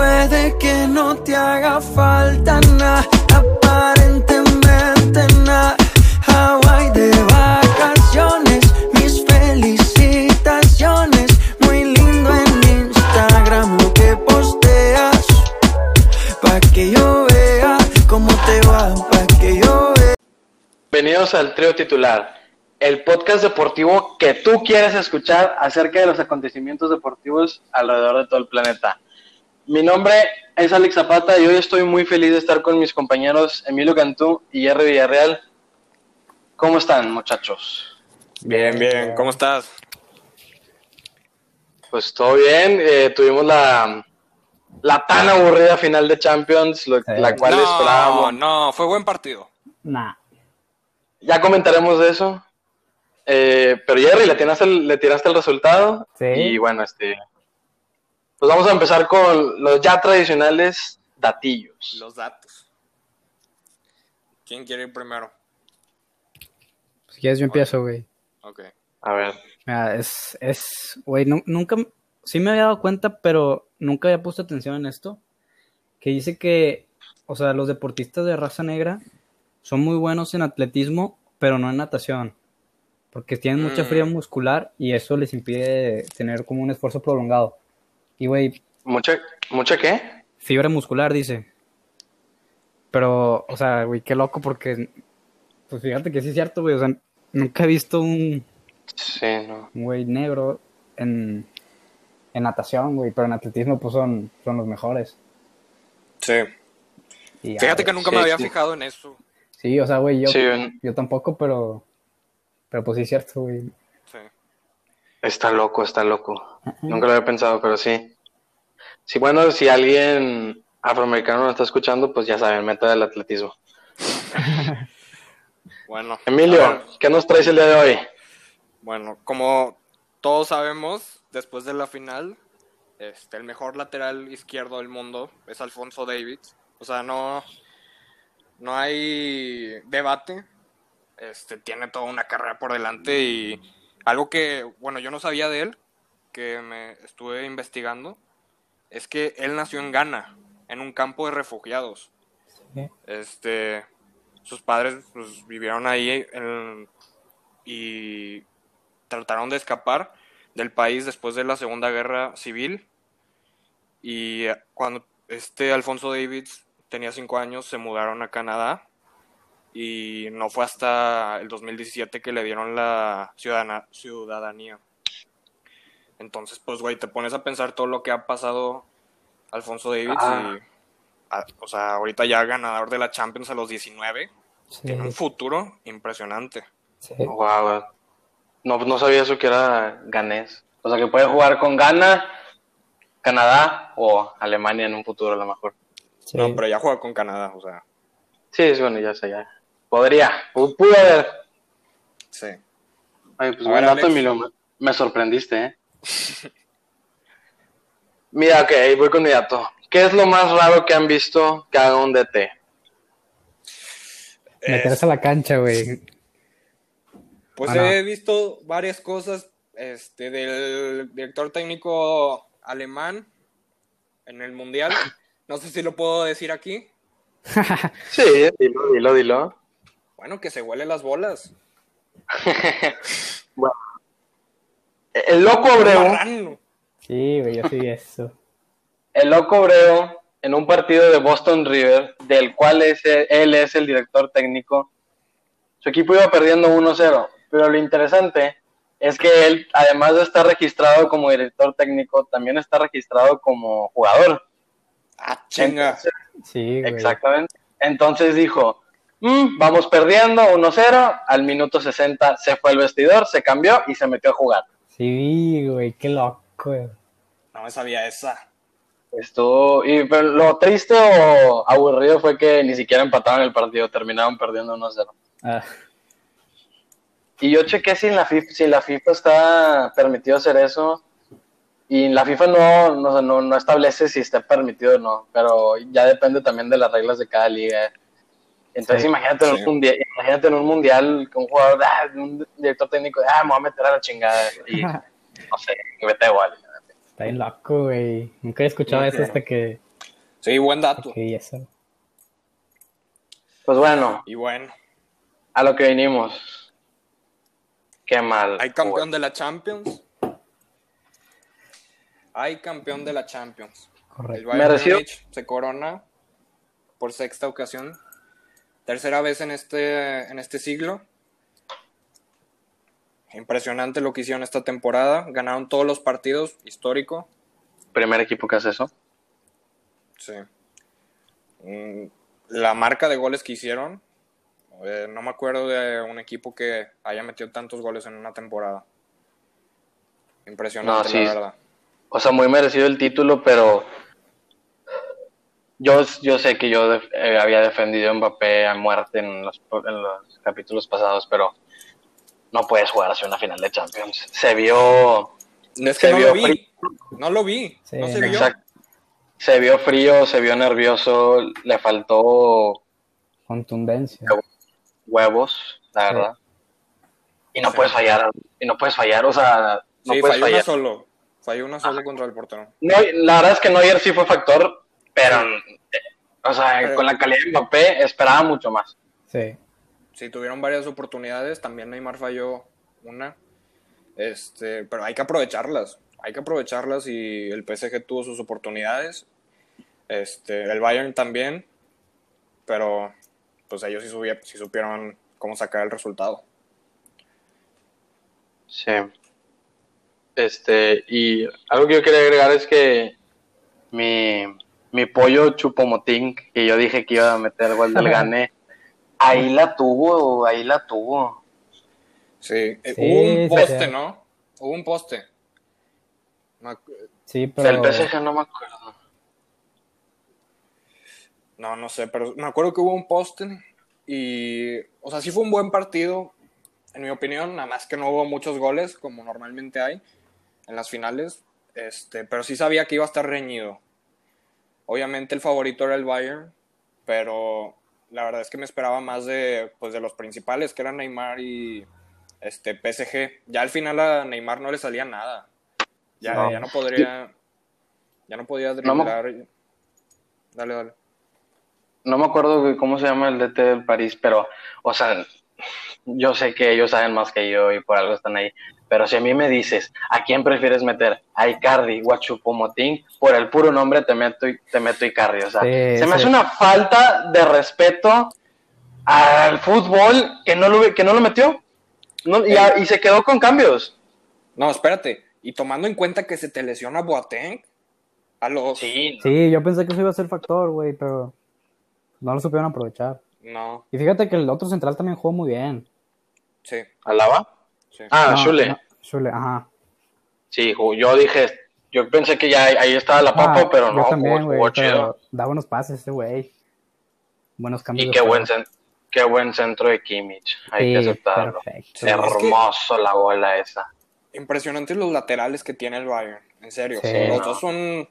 Puede que no te haga falta nada, aparentemente nada. Hawaii de vacaciones, mis felicitaciones. Muy lindo en Instagram lo que posteas. Pa' que yo vea cómo te va, pa' que yo vea. Bienvenidos al trío titular, el podcast deportivo que tú quieres escuchar acerca de los acontecimientos deportivos alrededor de todo el planeta. Mi nombre es Alex Zapata y hoy estoy muy feliz de estar con mis compañeros Emilio Cantú y R. Villarreal. ¿Cómo están, muchachos? Bien, bien. ¿Cómo estás? Pues todo bien. eh, tuvimos la, la tan aburrida final de Champions, lo- la cual no, esperábamos. no, fue buen partido. Nah. Ya comentaremos de eso. Eh, pero Jerry, ¿le tiraste, el, ¿le tiraste el resultado? Sí. Y bueno, este. Pues vamos a empezar con los ya tradicionales datillos. Los datos. ¿Quién quiere ir primero? Si quieres yo empiezo, güey. Ok. A ver. Mira, es, es, güey, nu- nunca, sí me había dado cuenta, pero nunca había puesto atención en esto. Que dice que, o sea, los deportistas de raza negra son muy buenos en atletismo, pero no en natación. Porque tienen mucha Mm. fría muscular y eso les impide tener como un esfuerzo prolongado. Y, güey, ¿Mucha, ¿Mucha qué? fibra muscular, dice. Pero, o sea, güey, qué loco porque, pues fíjate que sí es cierto, güey. O sea, nunca he visto un, Sí, no. un güey negro en, en natación, güey, pero en atletismo pues son, son los mejores. Sí. Y Fíjate que nunca sí, me había sí. fijado en eso. Sí, o sea, güey, yo, Sí, yo tampoco, pero, pero pues sí es cierto, güey. Está loco, está loco. Nunca lo había pensado, pero sí. Sí, bueno, si alguien afroamericano nos está escuchando, pues ya saben, meta del atletismo. Bueno. Emilio, ver, ¿qué nos traes el día de hoy? Bueno, como todos sabemos, después de la final, este, el mejor lateral izquierdo del mundo es Alfonso Davids. O sea, no, no hay debate. Este, tiene toda una carrera por delante y algo que, bueno, yo no sabía de él, que me estuve investigando, es que él nació en Ghana, en un campo de refugiados. Sí. Este, sus padres pues, vivieron ahí en- y trataron de escapar del país después de la Segunda Guerra Civil. Y cuando este Alfonso Davids tenía cinco años, se mudaron a Canadá. Y no fue hasta el 2017 que le dieron la ciudadana- ciudadanía. Entonces, pues, güey, te pones a pensar todo lo que ha pasado Alfonso Davids Ah. y, a- o sea, ahorita ya ganador de la Champions a los 19. Sí, Tiene un futuro impresionante. sí. Wow. No, no sabía eso que era ganés. O sea, que puede jugar con Ghana, Canadá o Alemania en un futuro a lo mejor. sí. No, pero ya juega con Canadá, o sea, Sí, sí, bueno, ya sé, ya. Podría, pu- pudo haber. sí. Ay, pues buen dato. Emilio. Me, sorprendiste, ¿eh? Mira, ok, voy con mi dato. ¿Qué es lo más raro que han visto que haga un DT? Meterse a la cancha, güey. Pues Bueno. he visto varias cosas este, del director técnico alemán en el Mundial. No sé si lo puedo decir aquí. Sí, dilo, dilo, dilo. Bueno, que se huele las bolas. Bueno. El loco Abreu. Sí, güey, yo sí eso. el loco Abreu, en un partido de Boston River, del cual es, él es el director técnico, su equipo iba perdiendo 1-0. Pero lo interesante es que él, además de estar registrado como director técnico, también está registrado como jugador. Ah, chinga. Entonces, Sí, güey. Exactamente. Entonces dijo, "Mm, vamos perdiendo 1-0, al minuto 60 se fue al vestidor, se cambió y se metió a jugar. Sí, güey, qué loco, güey. No me sabía esa. Estuvo, y pero lo triste o aburrido fue que ni siquiera empataron el partido, terminaron perdiendo 1-0. Ah, Y yo chequé si en la FIFA, si la FIFA está permitido hacer eso. Y la FIFA no, no, no, no establece si está permitido o no, pero ya depende también de las reglas de cada liga. Entonces Sí. imagínate, en Sí. un mundial, imagínate en un mundial con un jugador, ah, un director técnico, ah, me voy a meter a la chingada. Y no sé, que vete igual. está bien loco, güey. Nunca he escuchado eso hasta que, Sí, buen dato. Ok, eso. Pues bueno, Y bueno, a lo que vinimos. Qué mal. hay campeón de la Champions. Hay campeón de la Champions. El Correcto. Bayern Merecido. Múnich se corona por sexta ocasión. Tercera vez en este, en este siglo. Impresionante lo que hicieron esta temporada. Ganaron todos los partidos, histórico. Primer equipo que hace eso. Sí. Mm, La marca de goles que hicieron, eh, no me acuerdo de un equipo que haya metido tantos goles en una temporada. Impresionante, No, sí. la verdad. O sea, muy merecido el título, pero yo, yo sé que yo def- eh, había defendido a Mbappé a muerte en los, en los capítulos pasados, pero no puedes jugar hacia una final de Champions. Se vio, Es Se que no vio lo vi. frío. No lo vi. Sí, no se no. vio. exacto, se vio frío, se vio nervioso, le faltó Contundencia. huevos, la Sí. verdad. Y no Sí. puedes fallar, y no puedes fallar, o sea, no sí, puedes falló una fallar. solo. Falló una solo contra el portero. No, la verdad es que Neuer sí fue factor, pero, o sea, Pero- con la calidad de Mbappé esperaba mucho más. Sí. Sí, tuvieron varias oportunidades. También Neymar falló una. Este, pero hay que aprovecharlas. Hay que aprovecharlas y el PSG tuvo sus oportunidades. Este, el Bayern también. Pero pues ellos sí, subie- sí supieron cómo sacar el resultado. Sí. Este, y algo que yo quería agregar es que mi, mi pollo chupomotín, que yo dije que iba a meter el gol del gane, ahí la tuvo, ahí la tuvo. Sí, eh, Sí, hubo un poste, sí. ¿no? Hubo un poste. Sí, pero. Del PSG no me acuerdo. No, no sé, pero me acuerdo que hubo un poste y, o sea, sí fue un buen partido, en mi opinión, nada más que no hubo muchos goles, como normalmente hay en las finales, este, pero sí sabía que iba a estar reñido. Obviamente el favorito era el Bayern, pero la verdad es que me esperaba más de, pues, de los principales, que eran Neymar y este, PSG. Ya al final a Neymar no le salía nada. Ya No. ya no podría, ya no podía No me- driblar. Dale, dale. No me acuerdo cómo se llama el DT del París, pero, o sea, yo sé que ellos saben más que yo y por algo están ahí. Pero si a mí me dices, ¿a quién prefieres meter? ¿A Icardi o a Chupomotín? Por el puro nombre te meto, te meto Icardi. O sea, Sí, se me sí. hace una falta de respeto al fútbol que no lo, que no lo metió. No, y, a- y se quedó con cambios. No, espérate. Y tomando en cuenta que se te lesiona Boateng, a los... Sí, Sí, yo pensé que eso iba a ser factor, güey, pero no lo supieron aprovechar. No, Y fíjate que el otro central también jugó muy bien. sí, ¿Alaba? Sí. Ah, No, Schule, ajá. Sí, yo dije, yo pensé que ya ahí estaba la papa, Ah, pero yo no, también, jugó, güey, jugó chido. da buenos pases ese güey. Buenos cambios. Y qué buen, qué buen centro de Kimmich, hay que aceptarlo. perfecto. Hermoso la bola esa. Impresionantes los laterales que tiene el Bayern, en serio. Sí. los No. dos son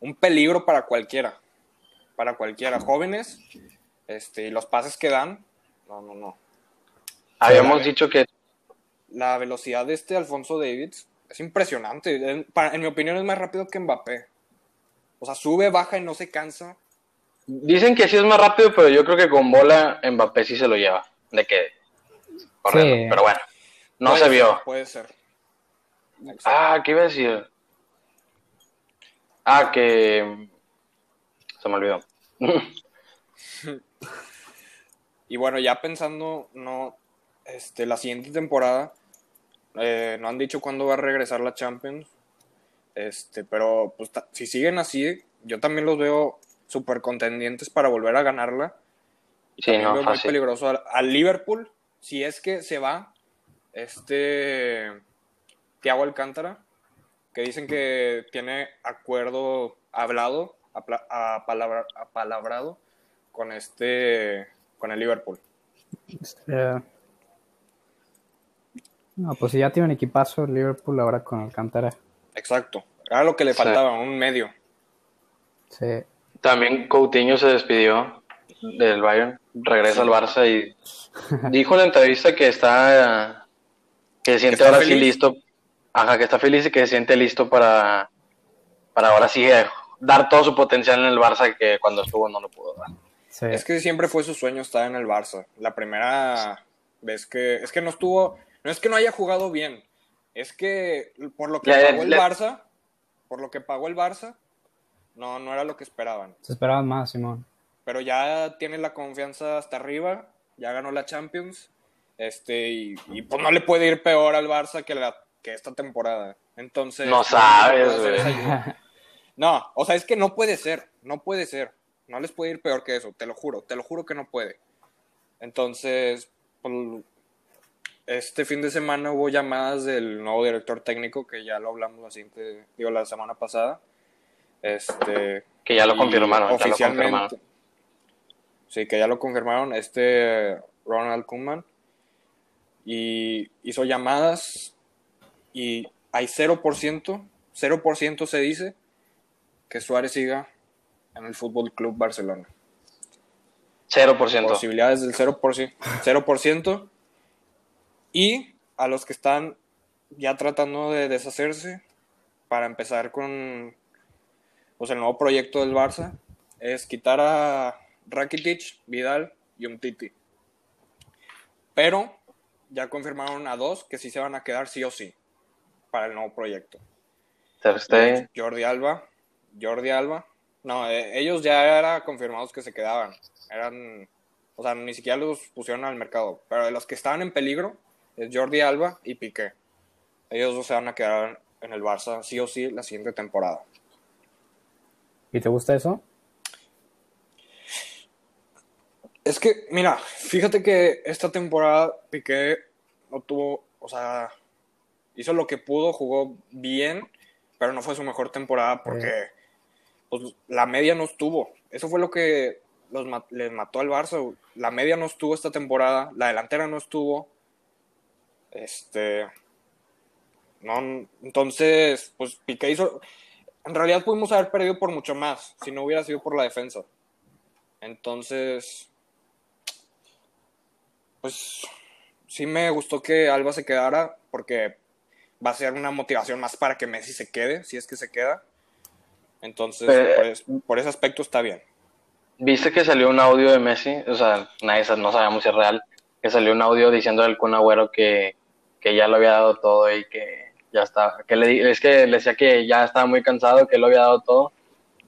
un peligro para cualquiera. Para cualquiera. Jóvenes, este, y los pases que dan, no, no, no. Habíamos dicho que La velocidad de este Alfonso Davids es impresionante. En, para- en mi opinión es más rápido que Mbappé. O sea, sube, baja y no se cansa. dicen que sí es más rápido, pero yo creo que con bola Mbappé sí se lo lleva. De que corriendo. Sí. Pero bueno, no Puede se ser, vio. Puede ser. Exacto. Ah, ¿qué iba a decir? Ah, que se me olvidó. Y bueno, ya pensando, no, este, la siguiente temporada, eh, no han dicho cuándo va a regresar la Champions, este, pero pues, si siguen así, yo también los veo súper contendientes para volver a ganarla. Y Sí, también no, veo muy peligroso al, al Liverpool, si es que se va este Thiago Alcántara, que dicen que tiene acuerdo hablado, apla- apalabra- apalabrado con este con el Liverpool. Eh, No, pues si ya tiene un equipazo Liverpool ahora con Alcántara. Exacto. Era lo que le Sí. faltaba, un medio. Sí. También Coutinho se despidió del Bayern, regresa al Barça y dijo en la entrevista que está que se siente ahora sí listo, ajá, que está feliz y que se siente listo para para ahora sí eh, dar todo su potencial en el Barça que cuando estuvo no lo pudo dar. Sí. Es que siempre fue su sueño estar en el Barça. La primera vez que. Es que no estuvo. No es que no haya jugado bien. Es que por lo que pagó el le- Barça. Por lo que pagó el Barça. No, no era lo que esperaban. Se esperaban más, Simón. Pero ya tiene la confianza hasta arriba. Ya ganó la Champions. Este, y, y, pues no le puede ir peor al Barça que, la, que esta temporada. Entonces. No sabes, güey. No, o sea, es que no puede ser, no puede ser. No les puede ir peor que eso, te lo juro, te lo juro que no puede. Entonces, pues, este fin de semana hubo llamadas del nuevo director técnico, que ya lo hablamos la siguiente, digo, la semana pasada. Este, Que ya lo confirmaron, ya lo Oficialmente. confirmaron. Sí, que ya lo confirmaron, este Ronald Koeman. Y hizo llamadas y hay 0%, 0% se dice que Suárez siga en el Fútbol Club Barcelona. 0%. Posibilidades del 0%, 0%. Y a los que están ya tratando de deshacerse para empezar con pues, el nuevo proyecto del Barça es quitar a Rakitic, Vidal y Umtiti. Pero ya confirmaron a dos que sí se van a quedar sí o sí para el nuevo proyecto. Stegen. Jordi Alba, Jordi Alba. No, eh, ellos ya era confirmados que se quedaban. Eran, o sea, ni siquiera los pusieron al mercado. Pero de los que estaban en peligro es Jordi Alba y Piqué. Ellos dos se van a quedar en el Barça sí o sí la siguiente temporada. ¿Y te gusta eso? Es que, mira, fíjate que esta temporada Piqué no tuvo, o sea, hizo lo que pudo, jugó bien, pero no fue su mejor temporada porque pues, la media no estuvo. Eso fue lo que los, les mató al Barça. La media no estuvo esta temporada, la delantera no estuvo. Este. No, entonces, pues Piqué hizo. En realidad pudimos haber perdido por mucho más si no hubiera sido por la defensa. Entonces, pues sí me gustó que Alba se quedara porque va a ser una motivación más para que Messi se quede, si es que se queda. Entonces, Pero- por ese aspecto está bien. ¿Viste que salió un audio de Messi? O sea, nadie no sabemos si es real. Que salió un audio diciendo al Kun Agüero que, que ya lo había dado todo y que ya está. Que le, es que le decía que ya estaba muy cansado, que él lo había dado todo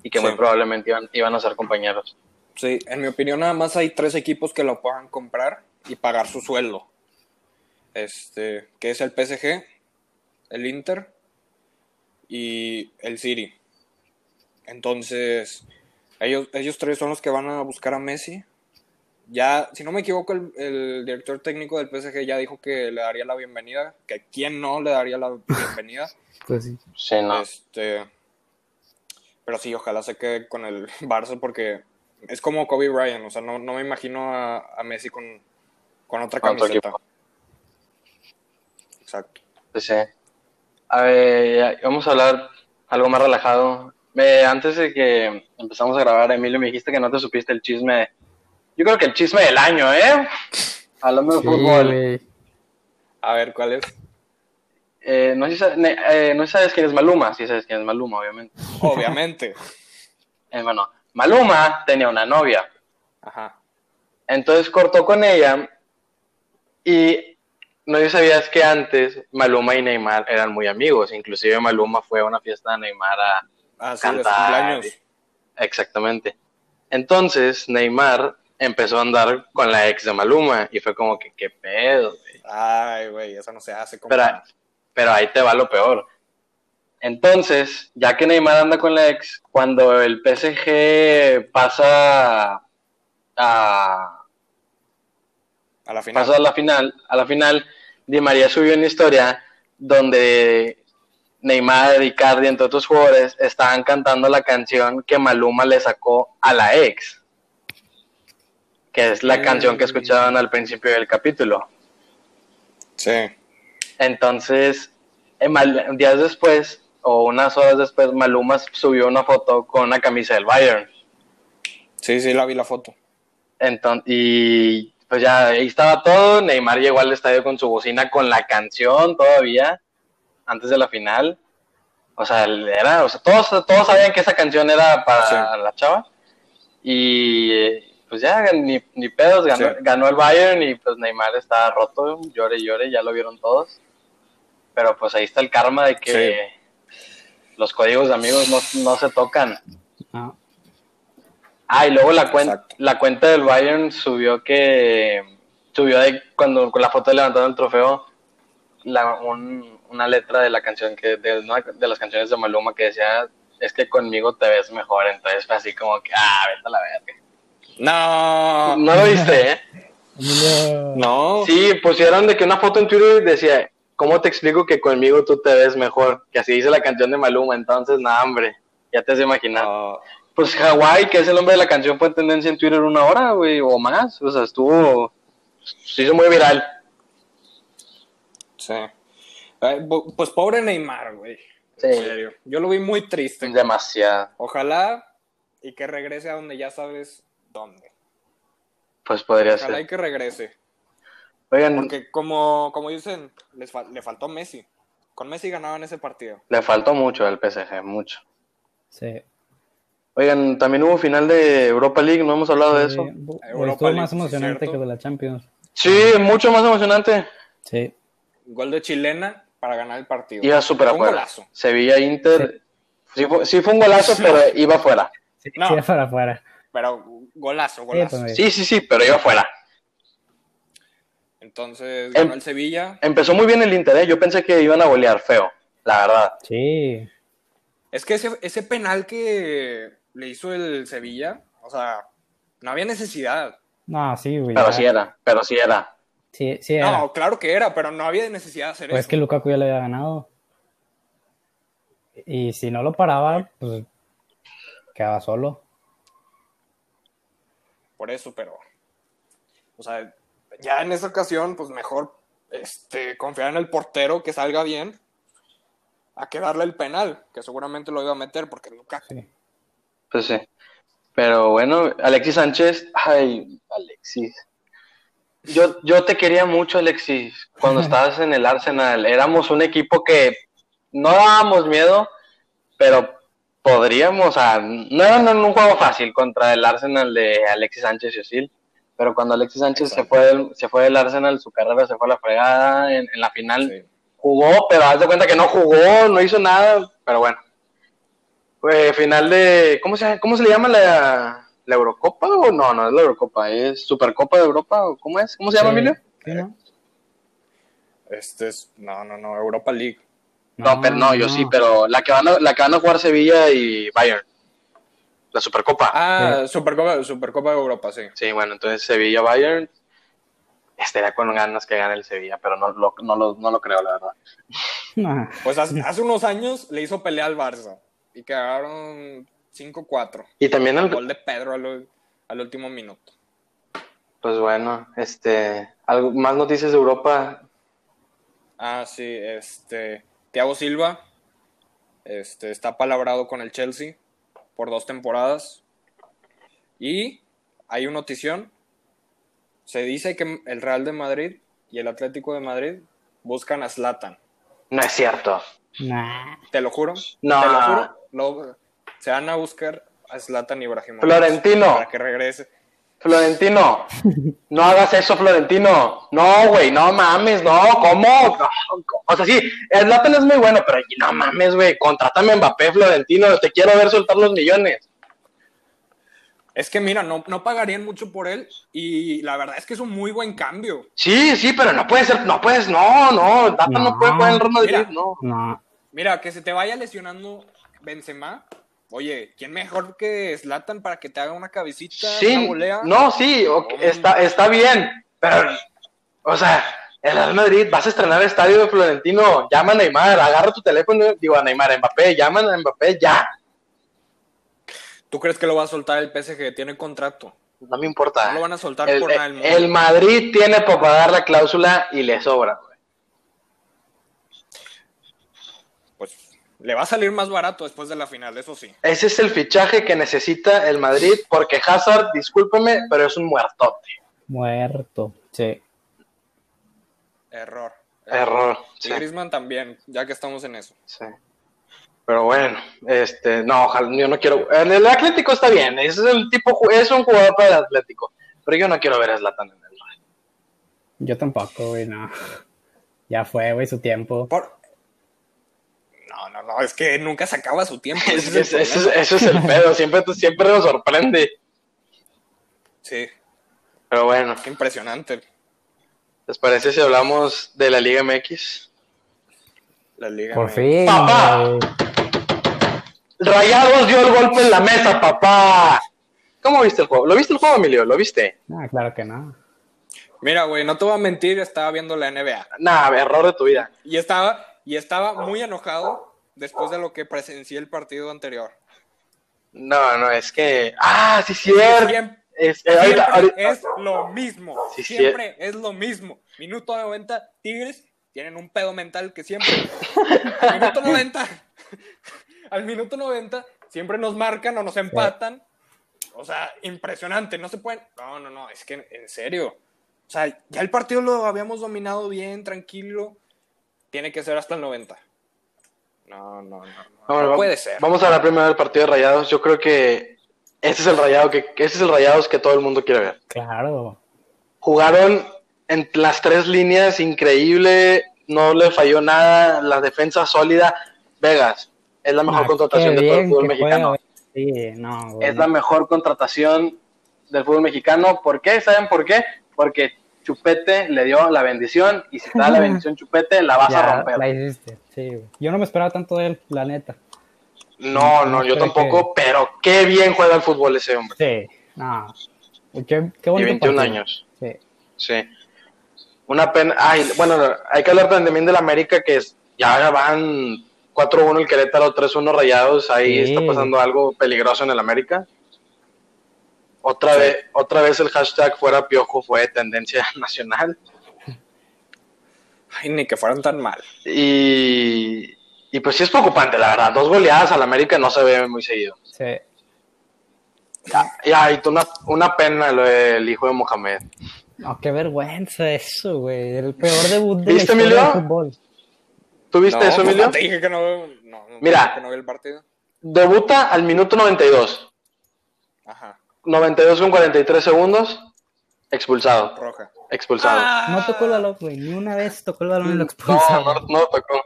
y que Sí. muy probablemente iban, iban a ser compañeros. Sí, en mi opinión nada más hay tres equipos que lo puedan comprar y pagar su sueldo. Este, que es el PSG, el Inter y el City. Entonces, ellos, ellos tres son los que van a buscar a Messi. Ya, si no me equivoco, el, el director técnico del PSG ya dijo que le daría la bienvenida, que quién no le daría la bienvenida. Pues sí. Sí, no. Este, pero sí, ojalá se quede con el Barça porque es como Kobe Bryant, o sea, no, no me imagino a, a Messi con, con otra Con otro camiseta. equipo. Exacto. Pues sí. A ver, vamos a hablar algo más relajado. Eh, antes de que empezamos a grabar, Emilio, me dijiste que no te supiste el chisme. Yo creo que el chisme del año, ¿eh? Hablando de Sí, fútbol. A ver, ¿cuál es? Eh, no, sé si eh, no sabes quién es Maluma, sí sabes quién es Maluma, obviamente. Obviamente. Eh, bueno, Maluma tenía una novia, Ajá. entonces cortó con ella y no sé si sabías que antes Maluma y Neymar eran muy amigos, inclusive Maluma fue a una fiesta de Neymar a Ah, sí, Cantar. cumpleaños. exactamente. Entonces Neymar empezó a andar con la ex de Maluma y fue como que qué pedo, güey? Ay, güey, eso no se hace como. Pero, pero ahí te va lo peor. Entonces, ya que Neymar anda con la ex, cuando el PSG pasa a, A la final. pasa a la final, a la final, Di María subió una historia donde Neymar, Icardi, entre otros jugadores, estaban cantando la canción que Maluma le sacó a la ex, que es la Mm. canción que escuchaban al principio del capítulo. Sí. Entonces, eh, días después, o unas horas después, Maluma subió una foto con una camisa del Bayern. Sí, sí, la vi la foto. Enton- y pues ya ahí estaba todo. Neymar llegó al estadio con su bocina con la canción todavía, antes de la final. O sea, era, o sea, todos, todos sabían que esa canción era para Sí. la chava. Y eh, pues ya, ni, ni pedos, ganó, Sí. ganó el Bayern y pues Neymar estaba roto, llore, llore, ya lo vieron todos. Pero pues ahí está el karma de que los códigos de amigos no, no se tocan. No. Ah, y luego la, cuen- Exacto. la cuenta del Bayern subió que subió de cuando con la foto de levantando el trofeo la, un- una letra de la canción que de, una de las canciones de Maluma que decía es que conmigo te ves mejor entonces fue así como que ah vete a la verga No, no lo viste eh Emilio. no. sí pusieron de que una foto en Twitter decía cómo te explico que conmigo tú te ves mejor que así dice la canción de Maluma entonces nada hombre ya te has No. Pues Hawái, que es el nombre de la canción, fue tendencia en Twitter una hora, güey, o más. O sea, estuvo. Se hizo muy viral. Sí. Ay, Pues pobre Neymar, güey. Sí. En serio. Yo lo vi muy triste. Demasiado. Ojalá y que regrese a donde ya sabes dónde. Pues podría Ojalá y ser. que regrese. Oigan, Porque como, como dicen, les le faltó Messi. Con Messi ganaban ese partido. le faltó mucho al PSG, mucho. Sí. Oigan, también hubo final de Europa League, no hemos hablado de eso. Sí, Europa Estuvo League, más sí, emocionante cierto. que de la Champions. Sí, mucho más emocionante. Sí. Gol de chilena para ganar el partido. Iba súper afuera. Sevilla Inter. Sí. fue, sí fue un golazo, pero iba afuera. Sí, No. sí, para afuera. Pero golazo, golazo. Sí, sí, sí, pero iba afuera. Entonces Em- ganó el Sevilla. Empezó muy bien el Inter, ¿eh? Yo pensé que iban a golear feo, la verdad. sí. Es que ese, ese penal que le hizo el Sevilla, o sea, no había necesidad. No, sí, güey. Pero sí era, pero sí era. Sí, sí era. No, claro que era, pero no había necesidad de hacer Pues es eso. que Lukaku ya le había ganado. Y si no lo paraba, pues quedaba solo. Por eso, pero. O sea, ya en esa ocasión, pues mejor este, confiar en el portero que salga bien a que darle el penal, que seguramente lo iba a meter porque Lukaku. Sí. Pues sí. Pero bueno, Alexis Sánchez, ay, Alexis. Yo, yo te quería mucho, Alexis, cuando estabas en el Arsenal. Éramos un equipo que no dábamos miedo, pero podríamos, o sea, no era un juego fácil contra el Arsenal de Alexis Sánchez y Osil. Pero cuando Alexis Sánchez se fue, del, se fue del Arsenal, su carrera se fue a la fregada. En, en la final Sí. jugó, pero haz de cuenta que no jugó, no hizo nada, pero bueno. Fue final de, ¿cómo se, cómo se le llama la, la Eurocopa? O no, no es la Eurocopa, es Supercopa de Europa, ¿o cómo es? ¿Cómo se llama, Sí. Emilio? Sí, ¿no? Este es. No, no, no, Europa League. No, pero no, yo sí, pero la que van a, la que van a jugar Sevilla y Bayern. La Supercopa. Ah, Supercopa, Supercopa de Europa, sí. Sí, bueno, entonces Sevilla Bayern. Estaría con ganas que gane el Sevilla, pero no, lo, no, lo, no lo creo, la verdad. Pues hace, hace unos años le hizo pelea al Barça y quedaron 5-4. Y también el, Gol de Pedro al, al último minuto. pues bueno, este, algo, más noticias de Europa. Ah, sí, este. Thiago Silva este, está palabrado con el Chelsea por dos temporadas. Y hay una notición. Se dice que el Real de Madrid y el Atlético de Madrid buscan a Zlatan. No es cierto. Nah. Te lo juro. No. Te lo juro. Lo- se van a buscar a Zlatan Ibrahimovic. Florentino. Para que regrese. Florentino, no hagas eso, Florentino. No, güey, no mames, no, ¿cómo? No, o sea, sí, el Zlatan es muy bueno, pero no mames, güey, contrátame a Mbappé, Florentino, te quiero ver soltar los millones. Es que mira, no, no pagarían mucho por él y la verdad es que es un muy buen cambio. Sí, sí, pero no puede ser, no puedes, no, no, Zlatan no, No. puede jugar en el Real Madrid, Mira. no. No. Mira, que se te vaya lesionando Benzema. Oye, ¿quién mejor que Zlatan para que te haga una cabecita, una Sí, volea? no, sí, está, está bien, pero, o sea, el Real Madrid, vas a estrenar el estadio de Florentino, llama a Neymar, agarra tu teléfono, digo a Neymar, a Mbappé, llaman a Mbappé, ya. ¿Tú crees que lo va a soltar el PSG? Tiene contrato. No me importa. No lo van a soltar el, por nada del mundo. el Madrid tiene para pagar la cláusula y le sobra, güey. Pues le va a salir más barato después de la final, eso sí. Ese es el fichaje que necesita el Madrid, porque Hazard, discúlpeme, pero es un muertote. Muerto. Sí. Error. Error. Y Sí, también, ya que estamos en eso. sí. Pero bueno, este, no, ojalá, yo no quiero. En el Atlético está bien, ese es el tipo, es un jugador para el Atlético. Pero yo no quiero ver a Zlatan en el Real. Yo tampoco, güey, no. Ya fue, güey, su tiempo. Por... No, no, no, es que nunca se acaba su tiempo. ese es es, el ese es- el pedo, siempre, siempre nos sorprende. Sí, Pero bueno, qué impresionante. ¿les parece si hablamos de la Liga MX? La liga. Por me- fin, Papá. Rayados dio el golpe en la mesa, papá. ¿Cómo viste el juego? ¿Lo viste el juego, Emilio? ¿Lo viste? Ah, claro que no. Mira, güey, no te voy a mentir, estaba viendo la NBA. Nah, error de tu vida. Y estaba, y estaba muy enojado después de lo que presencié el partido anterior. No, no, es que. Ah, sí, cierto. Siempre, Es, eh, ahorita- siempre ahorita- es lo mismo. Sí, sí. siempre es lo mismo. Minuto 90, Tigres tienen un pedo mental que siempre. Al minuto 90, al minuto 90, siempre nos marcan o nos empatan. O sea, impresionante. No se pueden. No, no, no. Es que en serio. O sea, ya el partido lo habíamos dominado bien, tranquilo. Tiene que ser hasta el 90. No, no, no. No, no va- puede ser. Vamos a hablar primero del partido de Rayados. Yo creo que ese es el Rayado que ese es el Rayados que todo el mundo quiere ver. Claro. Jugaron en las tres líneas increíble, no le falló nada, la defensa sólida. Vegas es la mejor Ah, contratación de todo el fútbol mexicano. Sí, no. Es la mejor contratación del fútbol mexicano. ¿Por qué? ¿Saben por qué? Porque Chupete le dio la bendición y si te da la bendición Chupete la vas a Ya, romper. la hiciste. Sí, güey. Yo no me esperaba tanto de él, la neta. No, no, yo Creo tampoco, pero qué bien juega el fútbol ese hombre. Sí, no. Qué, qué Y bonito 21 partido. años. Sí. Sí. Una pena. Ay, bueno, hay que hablar también del América que es- ya van 4-1 el Querétaro, 3-1 rayados. Ahí Sí. está pasando algo peligroso en el América. Otra Sí. vez, otra vez el hashtag fuera piojo fue tendencia nacional. Ay, ni que fueran tan mal. Y, y pues sí es preocupante, la verdad. Dos goleadas al América no se ve muy seguido. Sí. Y ay, tú, una, una pena lo del hijo de Mohamed. No, qué vergüenza eso, güey. El peor debut de ¿Viste, Emilio? del fútbol. ¿Tú viste No, eso, Emilio? no te dije que no, no, no, Mira. que no vi el partido. Debuta al minuto 92. Ajá, 92 con 43 segundos. Expulsado. roja. Expulsado. Ah. No tocó el balón, güey. Ni una vez tocó el balón y lo no, expulsaron. no, no tocó.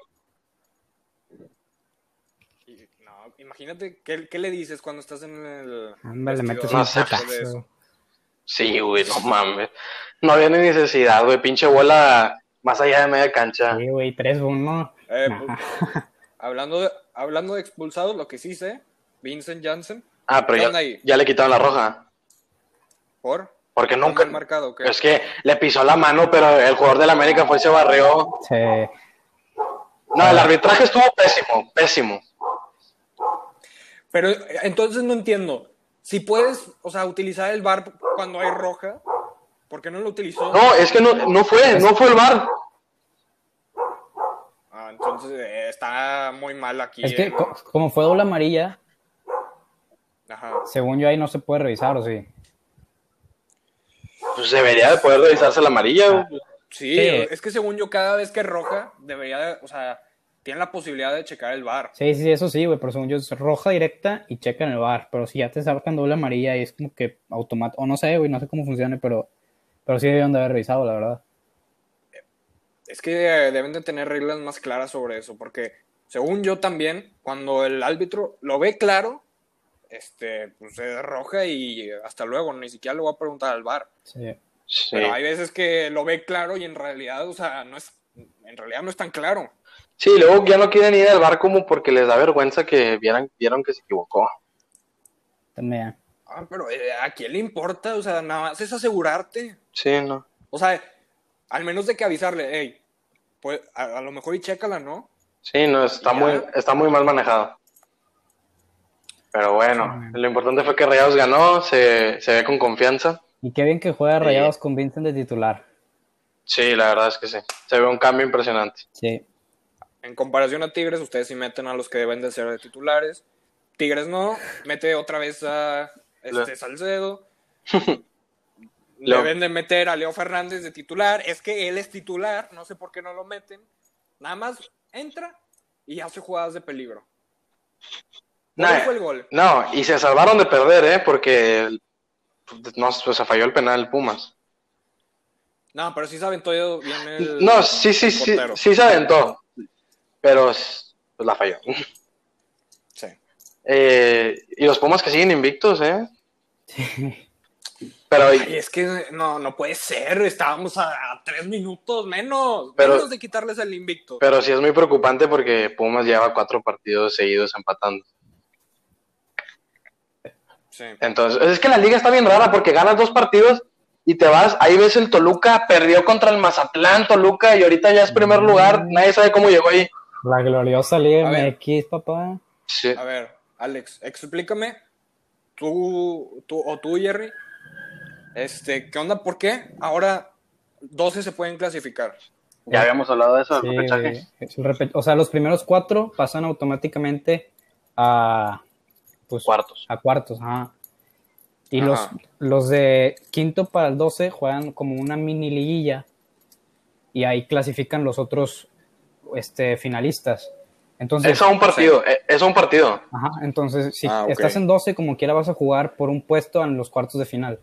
Y- No, imagínate, ¿qué, qué le dices cuando estás en el. Anda, le metes un No eso? putazo. Sí, güey, no mames. No había ni necesidad, güey. Pinche bola más allá de media cancha. Sí, güey, 3-1. Eh, Nah. pues, hablando, de, hablando de expulsados, lo que sí sé, Vincent Janssen, Ah, pero ¿Qué ya, le quitaron la roja. por. Porque ¿Está nunca. marcado, qué? Es que le pisó la mano, pero el jugador del América fue y se barrió. Sí. No, el arbitraje estuvo pésimo, pésimo. Pero eh, entonces no entiendo. Si puedes, o sea, utilizar el bar cuando hay roja, ¿por qué no lo utilizó? No, es que no, no fue, no fue el bar. Ah, entonces eh, está muy mal aquí. Es que co- como fue doble amarilla, Ajá. según yo ahí no se puede revisar, ¿o sí? Pues debería de poder revisarse la amarilla. güey. Sí, Sí. es que según yo, cada vez que roja, debería de, o sea, tiene la posibilidad de checar el bar. Sí, sí, eso sí, güey, pero según yo es roja directa y checa en el bar. Pero si ya te sacan doble amarilla y es como que automático, o no sé, güey, no sé cómo funcione, pero, pero sí debieron de haber revisado, la verdad. Es que eh, deben de tener reglas más claras sobre eso, porque según yo también, cuando el árbitro lo ve claro, este, pues es roja y hasta luego, ni siquiera le voy a preguntar al bar. Sí. Sí. Pero hay veces que lo ve claro y en realidad, o sea, no es, en realidad no es tan claro. Sí, luego ya no quieren ir al bar como porque les da vergüenza que vieran, vieron que se equivocó. También. Ah, pero eh, ¿a quién le importa? O sea, nada más es asegurarte. Sí, no. O sea, al menos de que avisarle, hey, pues a, a lo mejor y chécala, ¿no? Sí, no, está muy, está muy mal manejado. Pero bueno, Sí. lo importante fue que Rayados ganó, se, se ve con confianza. Y qué bien que juega Rayados con Vincent de titular. Sí, la verdad es que sí. Se ve un cambio impresionante. Sí. En comparación a Tigres, ustedes sí meten a los que deben de ser de titulares. Tigres no, mete otra vez a este Le- Salcedo. Leo. Deben de meter a Leo Fernández de titular. Es que él es titular, no sé por qué no lo meten. Nada más entra y hace jugadas de peligro. ¿Cuál Nah, fue el gol? No, y se salvaron de perder, ¿eh? Porque no, pues, se falló el penal el Pumas. No, pero sí se aventó bien el. No, sí, sí, el sí, sí se aventó, pero pues, la falló. Sí. Eh, y los Pumas que siguen invictos, ¿eh? Pero, Ay, es que no, no puede ser. Estábamos a, a tres minutos menos. Pero- menos de quitarles el invicto. pero sí es muy preocupante porque Pumas lleva cuatro partidos seguidos empatando. Sí. Entonces, es que la liga está bien rara porque ganas dos partidos y te vas, ahí ves el Toluca, perdió contra el Mazatlán, Toluca, y ahorita ya es primer lugar, nadie sabe cómo llegó ahí. La gloriosa Liga. MX, papá. Sí. A ver, Alex, explícame. Tú, tú o tú, Jerry. Este, ¿qué onda? ¿Por qué ahora 12 se pueden clasificar? Ya habíamos hablado de eso, Sí, repechaje. el repe- o sea, los primeros cuatro pasan automáticamente a, pues, Cuartos. a cuartos. Ajá. Y Ajá. los, los de quinto para el 12 juegan como una mini liguilla y ahí clasifican los otros este, finalistas. Entonces, Es a un partido, eh, es a un partido. ajá, entonces, si Ah, estás en 12, como quiera vas a jugar por un puesto en los cuartos de final.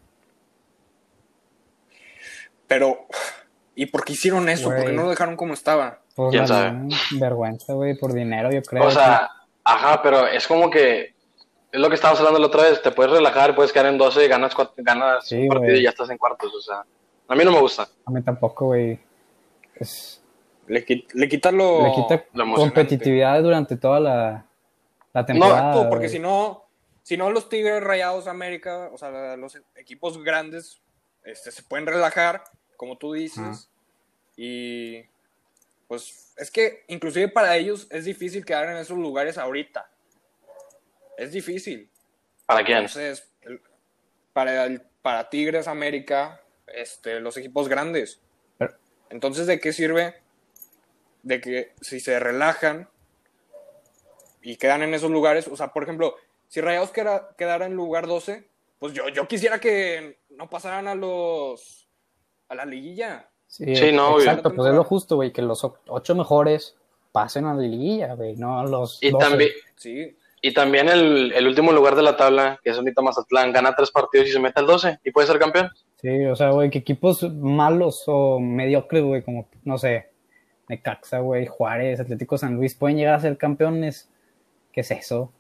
Pero, ¿y por qué hicieron eso? ¿Por qué no lo dejaron como estaba? Pues, ¿Quién sabe? Vergüenza, güey, por dinero, yo creo. O sea, ajá, pero es como que es lo que estábamos hablando la otra vez, te puedes relajar, puedes quedar en 12 y ganas, ganas Sí, un partido güey. y ya estás en cuartos, o sea, a mí no me gusta. a mí tampoco, güey. Es, Le, qui- le quita lo. le quita lo competitividad durante toda la, la temporada. Exacto, porque si no, si no los Tigres Rayados América, o sea, los equipos grandes, este, se pueden relajar, como tú dices, y pues es que inclusive para ellos es difícil quedar en esos lugares ahorita. Es difícil. ¿Para quién? Entonces, el- para, el- para Tigres América, este, los equipos grandes. Entonces, ¿de qué sirve? De que si se relajan y quedan en esos lugares, o sea, por ejemplo, si Rayados queda- quedara en lugar 12, pues yo, yo quisiera que no pasaran a los a la liguilla. Sí, Sí, no, exacto, pues es lo justo, güey, que los ocho mejores pasen a la liguilla, güey, no los Y 12. también, Sí, y también el, el último lugar de la tabla, que es ahorita Mazatlán, gana tres partidos y se mete al 12 y puede ser campeón. Sí, o sea, güey, que equipos malos o mediocres, güey, como, no sé, Necaxa, güey, Juárez, Atlético San Luis, pueden llegar a ser campeones. ¿Qué es eso?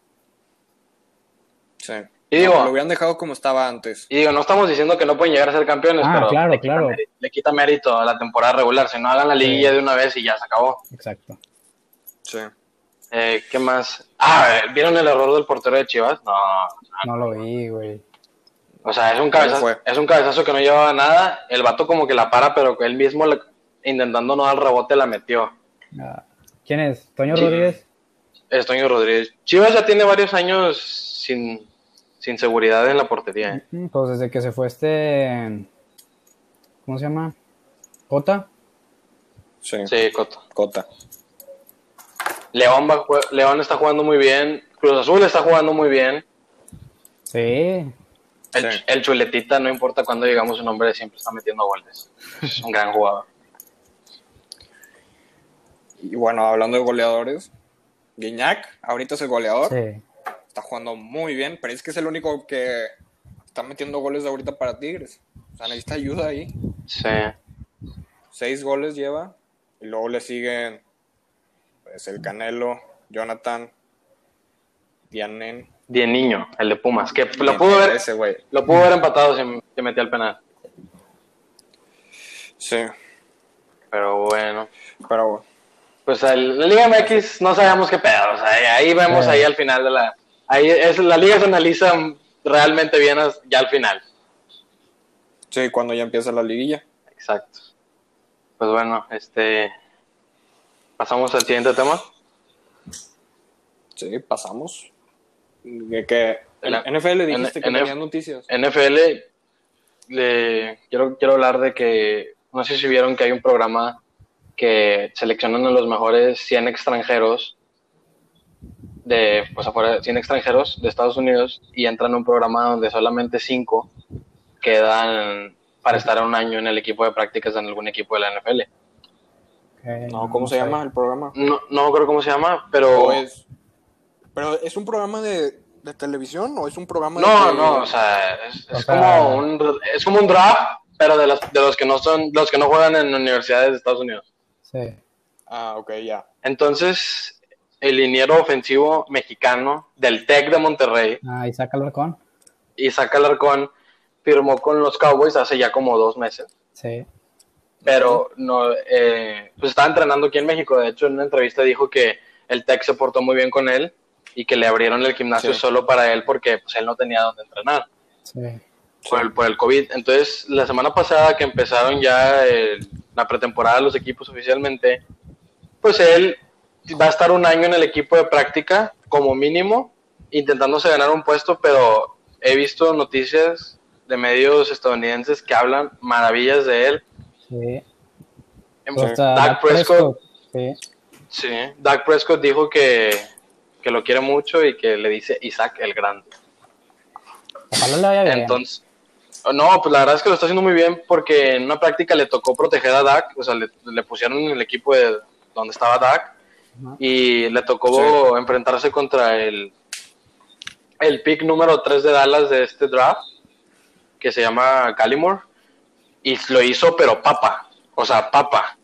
sí. Y digo- No, lo hubieran dejado como estaba antes. Y digo, no estamos diciendo que no pueden llegar a ser campeones, Ah, pero claro, le, quita claro. mérito, le quita mérito a la temporada regular. Si no hagan la liguilla de una vez y ya se acabó. Exacto. Sí. Eh, ¿Qué más? Ah, ¿vieron el error del portero de Chivas? No, No lo vi, güey. O sea, es un, ¿Cómo cabezazo, es un cabezazo que no llevaba nada. El vato como que la para, pero él mismo le- intentando no dar rebote la metió. Ah, ¿Quién es? ¿Toño Sí. Rodríguez? Es Toño Rodríguez. Chivas ya tiene varios años sin, sin seguridad en la portería. ¿eh? Mm, Pues desde que se fue este. ¿Cómo se llama? ¿Cota? Sí. Sí, Coto. Cota. León, va- León está jugando muy bien. Cruz Azul está jugando muy bien. Sí. El, Sí. el chuletita, no importa cuándo llegamos su nombre, siempre está metiendo goles. Es un gran jugador. Y bueno, hablando de goleadores, Guiñac, ahorita es el goleador. Sí. Está jugando muy bien, pero es que es el único que está metiendo goles ahorita para Tigres. O sea, necesita ayuda ahí. Sí. Seis goles lleva. Y luego le siguen pues, el Canelo, Jonathan, Dianen. Bien niño, el de Pumas. Que lo pudo ver, Ese güey. lo pudo haber empatado si se metía al penal. Sí, Pero bueno. pero Pues el- la Liga MX no sabemos qué pedo. O sea, ahí vemos ahí al final de la. Ahí es, la liga se analiza realmente bien ya al final. sí, cuando ya empieza la liguilla. Exacto. Pues bueno, este. Pasamos al siguiente tema. Sí, pasamos. Que La- NFL dijiste que en- tenías noticias. NFL, le quiero, quiero hablar de que, no sé si vieron que hay un programa que seleccionan a los mejores 100 extranjeros de, pues afuera, 100 extranjeros de Estados Unidos y entran a un programa donde solamente 5 quedan para estar un año en el equipo de prácticas en algún equipo de la NFL. Ok, No, ¿cómo se sé. llama el programa? No, no me acuerdo cómo se llama, pero es Pero es un programa de, de televisión o es un programa No, de no, o sea, es, O es sea- como un es como un draft, pero de los de los que no son los que no juegan en universidades de Estados Unidos. Sí. Ah, ok, ya. Entonces, el liniero ofensivo mexicano del Tec de Monterrey, Ah, Isaac Alarcón. Isaac Alarcón, firmó con los Cowboys hace ya como dos meses. Sí. Pero no, eh, pues estaba entrenando aquí en México. De hecho, en una entrevista dijo que el Tec se portó muy bien con él y que le abrieron el gimnasio Sí. solo para él porque pues, él no tenía dónde entrenar Sí. por el, por el COVID. Entonces, la semana pasada que empezaron ya el- la pretemporada de los equipos oficialmente, pues él va a estar un año en el equipo de práctica como mínimo, intentándose ganar un puesto, pero he visto noticias de medios estadounidenses que hablan maravillas de él. Sí. Hasta Dak Dak Prescott, Sí. sí, Dak Prescott dijo que, que lo quiere mucho y que le dice Isaac el Grande. Ojalá le vaya bien. Entonces, no, pues la verdad es que lo está haciendo muy bien porque en una práctica le tocó proteger a Dak, o sea, le, le pusieron en el equipo de donde estaba Dak y le tocó enfrentarse contra el, el pick número 3 de Dallas de este draft, que se llama Gallimore, y lo hizo pero papa, o sea, papa.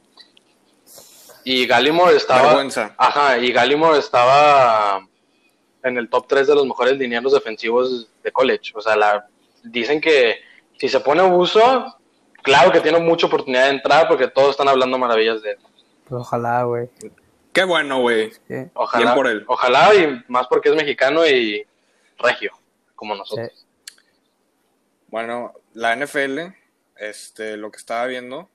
Y Gallimore estaba... Vergüenza. Ajá, y Gallimore estaba en el top 3 de los mejores linieros defensivos de college. O sea, la, dicen que si se pone abuso, claro que tiene mucha oportunidad de entrar porque todos están hablando maravillas de él. Pues ojalá, güey. Qué bueno, güey. Sí. Ojalá, Bien por él. ojalá y más porque es mexicano y regio, como nosotros. Sí. Bueno, la NFL, este, lo que estaba viendo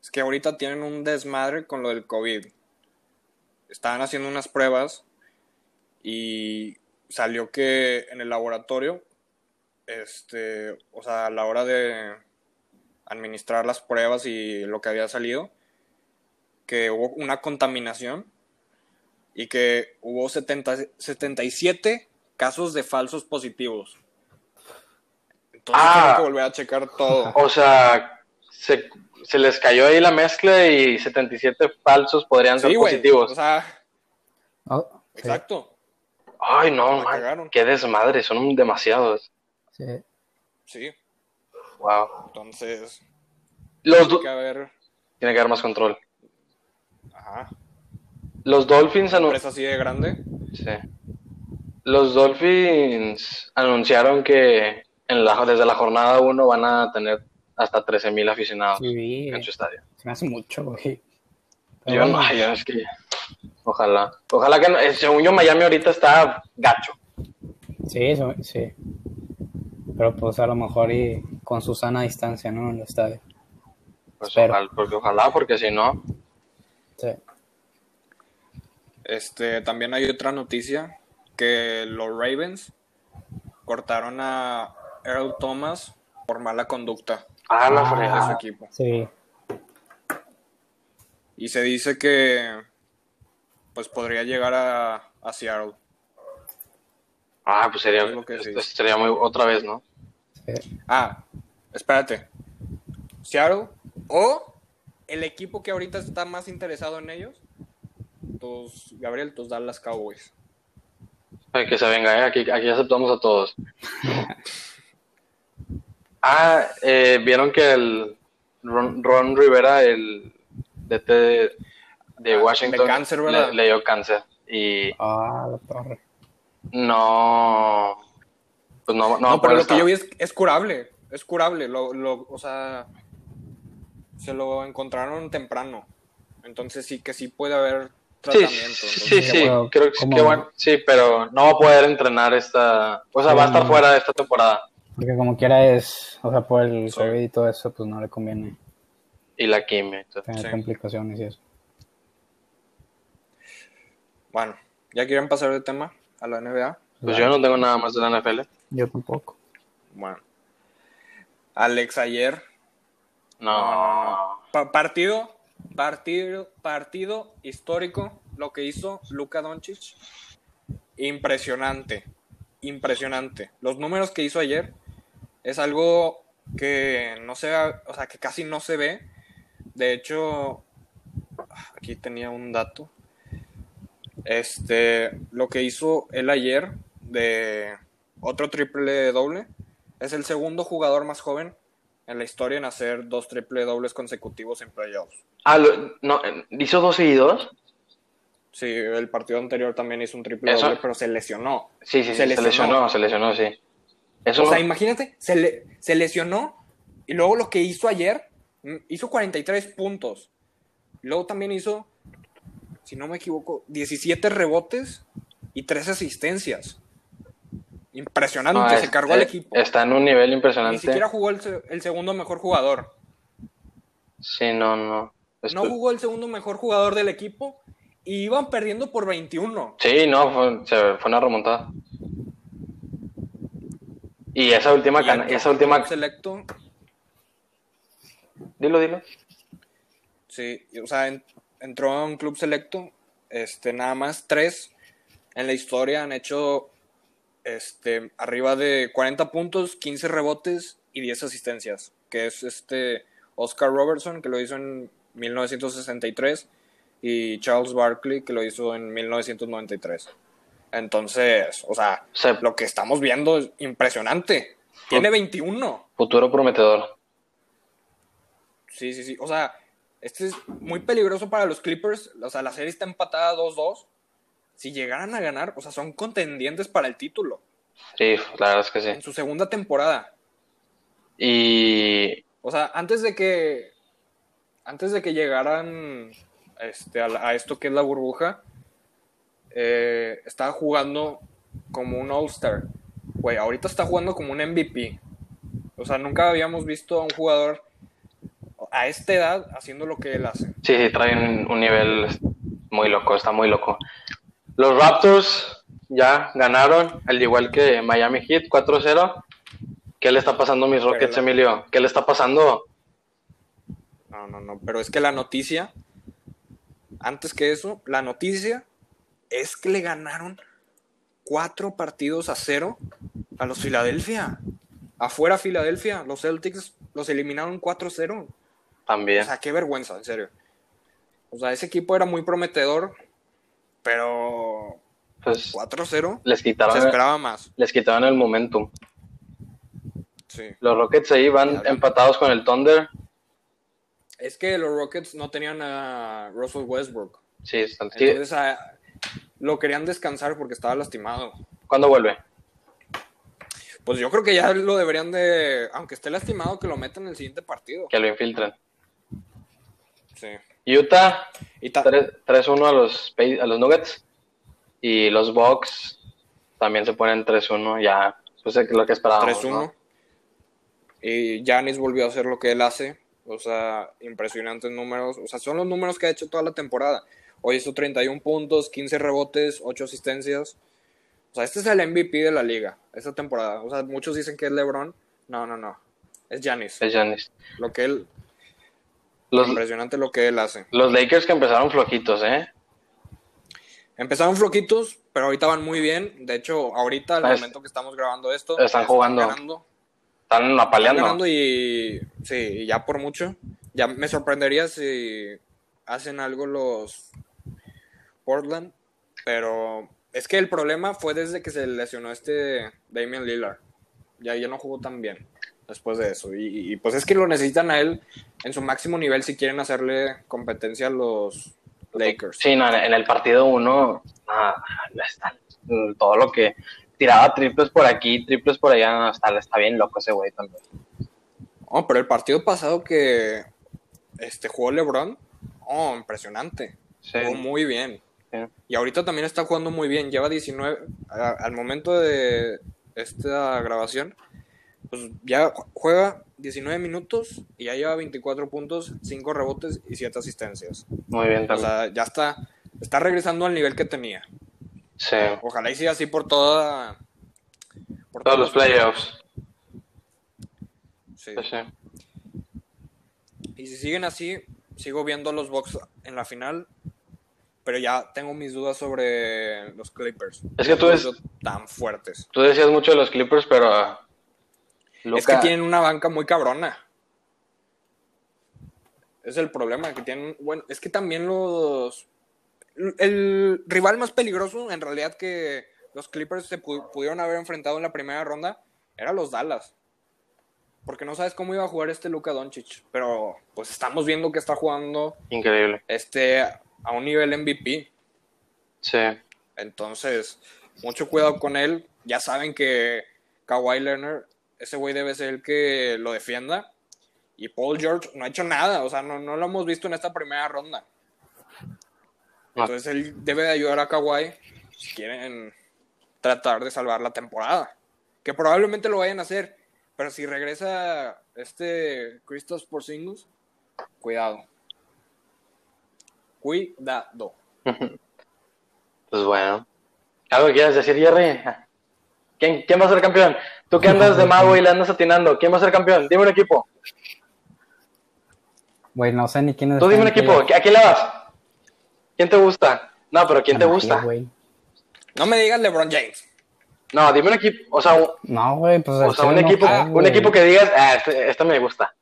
es que ahorita tienen un desmadre con lo del COVID. Estaban haciendo unas pruebas y salió que en el laboratorio, este, o sea, a la hora de administrar las pruebas y lo que había salido, que hubo una contaminación y que hubo 70 77 casos de falsos positivos. Entonces Ah. tengo que volver a checar todo. O sea, se, se les cayó ahí la mezcla y 77 falsos podrían ser Sí, güey. positivos. O sea, Oh, sí. exacto. Ay, no, man, qué desmadre, son demasiados. Sí. Sí. Wow. Entonces, Los tiene que haber. tiene que haber más control. Ajá. Los Dolphins Una empresa así de grande. Sí. Los Dolphins anunciaron que en la, desde la jornada 1 van a tener hasta 13.000 aficionados Sí, en su estadio. se me hace mucho, güey. Yo no, yo es que ojalá. Ojalá que no, eh, según yo Miami ahorita está gacho. Sí, eso- sí. Pero pues a lo mejor y con su sana distancia, ¿no? En el estadio. Pues Espero. ojalá, porque ojalá, porque si no, Sí. Este, también hay otra noticia que los Ravens cortaron a Earl Thomas por mala conducta a la Ah. de su fregada. equipo. Sí. Y se dice que pues podría llegar a, a Seattle. Ah, pues sería, Es lo que sí. esto sería muy otra vez, ¿no? sí. Ah, espérate. Seattle o el equipo que ahorita está más interesado en ellos, tus Gabriel, tus Dallas Cowboys. Ay, que se venga, ¿eh? aquí, aquí aceptamos a todos. ah, eh, vieron que el Ron, Ron Rivera, el DT de, de Ah, Washington, de cáncer, le, le dio cáncer. Y Ah, la torre. no, pues no, no, va a No, pero lo que yo vi es, es curable, es curable, lo, lo, o sea, se lo encontraron temprano, entonces sí que sí puede haber Sí, tratamiento. sí, entonces, sí, sí, bueno, creo que qué bueno. Sí, pero no va a poder entrenar esta, o sea, va a estar Sí. fuera de esta temporada. Porque como quiera es, o sea, por el Sí. COVID y todo eso, pues no le conviene Y la quimio. entonces. tener Sí. complicaciones y eso. Bueno, ¿ya quieren pasar de tema a la NBA? Pues yo no tengo nada más de la NFL. Yo tampoco. Bueno, Alex ayer No. No, no, no. Pa- partido, partido, partido histórico, lo que hizo Luka Doncic. Impresionante, impresionante. Los números que hizo ayer es algo que no se, o sea, que casi no se ve. De hecho, aquí tenía un dato. Este, lo que hizo él ayer de otro triple doble, es el segundo jugador más joven en la historia en hacer dos triple dobles consecutivos en playoffs. Ah, lo- no, ¿hizo dos seguidos? Sí, el partido anterior también hizo un triple Eso- doble, pero se lesionó. Sí, sí, sí, Se se lesionó. lesionó, se lesionó, sí. Eso O sea, imagínate, se, le- se lesionó y luego lo que hizo ayer, mm, hizo 43 puntos. Luego también hizo, si no me equivoco, 17 rebotes y 3 asistencias. Impresionante, no, se cargó al eh, equipo. Está en un nivel Ni impresionante. siquiera jugó el, se- el segundo mejor jugador. Sí, no, no. No jugó el segundo mejor jugador del equipo y iban perdiendo por 21. Sí, no, fue, se- fue una remontada. Y esa última, Y esa última, selecto dilo, dilo. Sí, o sea, en- entró a un club selecto, este, nada más tres en la historia han hecho este, arriba de 40 puntos, 15 rebotes y 10 asistencias, que es este Oscar Robertson, que lo hizo en 1963, y Charles Barkley, que lo hizo en 1993. Entonces, o sea, Se- lo que estamos viendo es impresionante. Tiene 21. Futuro prometedor. Sí, sí, sí. O sea, este es muy peligroso para los Clippers. O sea, la serie está empatada 2-2. Si llegaran a ganar, o sea, son contendientes para el título Sí, la verdad es que sí. en su segunda temporada. Y O sea, antes de que antes de que llegaran este, a, la- a esto que es la burbuja, eh, estaba jugando como un All-Star. Güey, ahorita está jugando como un MVP. O sea, nunca habíamos visto a un jugador a esta edad haciendo lo que él hace. sí, sí, trae un, un nivel muy loco, está muy loco. Los Raptors ya ganaron, al igual que Miami Heat, 4-0. ¿Qué le está pasando a mis Rockets, la- Emilio? ¿Qué le está pasando? No, no, no. Pero es que la noticia, antes que eso, la noticia es que le ganaron cuatro partidos a cero a los Filadelfia. Afuera Filadelfia, los Celtics los eliminaron 4-0. También. O sea, qué vergüenza, en serio. O sea, ese equipo era muy prometedor, pero Pues 4-0 les se quitaron, esperaba más. les quitaron el momentum. Sí. Los Rockets ahí van empatados con el Thunder. Es que los Rockets no tenían a Russell Westbrook. Sí, están- sí. Entonces a- lo querían descansar porque estaba lastimado. ¿Cuándo vuelve? Pues yo creo que ya lo deberían de, aunque esté lastimado, que lo metan en el siguiente partido. Que lo infiltren. Sí. Utah, Y ta- 3 3-1 a los, a los Nuggets. Y los Bucks también se ponen 3-1. Ya, pues es lo que esperábamos. 3-1. ¿no? Y Giannis volvió a hacer lo que él hace. O sea, impresionantes números. O sea, son los números que ha hecho toda la temporada. Hoy hizo 31 puntos, 15 rebotes, 8 asistencias. O sea, este es el MVP de la liga, esta temporada. O sea, muchos dicen que es LeBron. No, no, no. Es Giannis. Es Giannis. Lo que él, Los, impresionante lo que él hace. los Lakers que empezaron flojitos, ¿eh? Empezaron floquitos, pero ahorita van muy bien. De hecho, ahorita, al Pues, momento que estamos grabando esto, están jugando. ganando. Están Están apaleando. ganando y sí, ya por mucho. Ya me sorprendería si hacen algo los Portland, pero es que el problema fue desde que se lesionó este Damian Lillard. Ya, ya no jugó tan bien después de eso. Y, y, pues es que lo necesitan a él en su máximo nivel si quieren hacerle competencia a los Lakers. Sí, no, en el partido 1, está, todo lo que tiraba triples por aquí, triples por allá, no, está, está bien loco ese güey también. Oh, pero el partido pasado que este jugó LeBron, oh, impresionante. Sí. Jugó muy bien. Sí. Y ahorita también está jugando muy bien. Lleva 19. a- al momento de esta grabación, pues ya ju- juega 19 minutos y ya lleva 24 puntos, 5 rebotes y 7 asistencias. Muy bien O también. sea, ya está, está regresando al nivel que tenía. sí. Ojalá y siga así por toda. Por Todos los playoffs. Sí. Sí, sí. Y si siguen así, sigo viendo los Bucks en la final. Pero ya tengo mis dudas sobre los Clippers. Es que tú es- tan fuertes. Tú decías mucho de los Clippers, pero ah, Es que tienen una banca muy cabrona. Es el problema que tienen. Bueno, es que también los el rival más peligroso, en realidad, que los Clippers se pu- pudieron haber enfrentado en la primera ronda, era los Dallas. Porque no sabes cómo iba a jugar este Luka Doncic. Pero pues estamos viendo que está jugando Increíble. este a un nivel MVP. Sí. Entonces, mucho cuidado con él. Ya saben que Kawhi Leonard, ese güey debe ser el que lo defienda. Y Paul George no ha hecho nada, o sea, no, no lo hemos visto en esta primera ronda. No. Entonces él debe de ayudar a Kawhi si quieren tratar de salvar la temporada. Que probablemente lo vayan a hacer. Pero si regresa este Christoph Porzingis, cuidado. Cuidado. Pues bueno. ¿Algo que quieras decir, Jerry? ¿Quién, ¿Quién va a ser campeón? Tú que andas de mago y le andas atinando. ¿Quién va a ser campeón? Dime un equipo. Güey, no sé ni quién es. Tú dime un equipo. ¿A quién le vas? ¿Quién te gusta? No, pero ¿quién te gusta? Güey. No me digas LeBron James. No, dime un equipo. O sea, un, No, güey, pues. o sea, un no equipo, un equipo que digas, ah, este, este me gusta.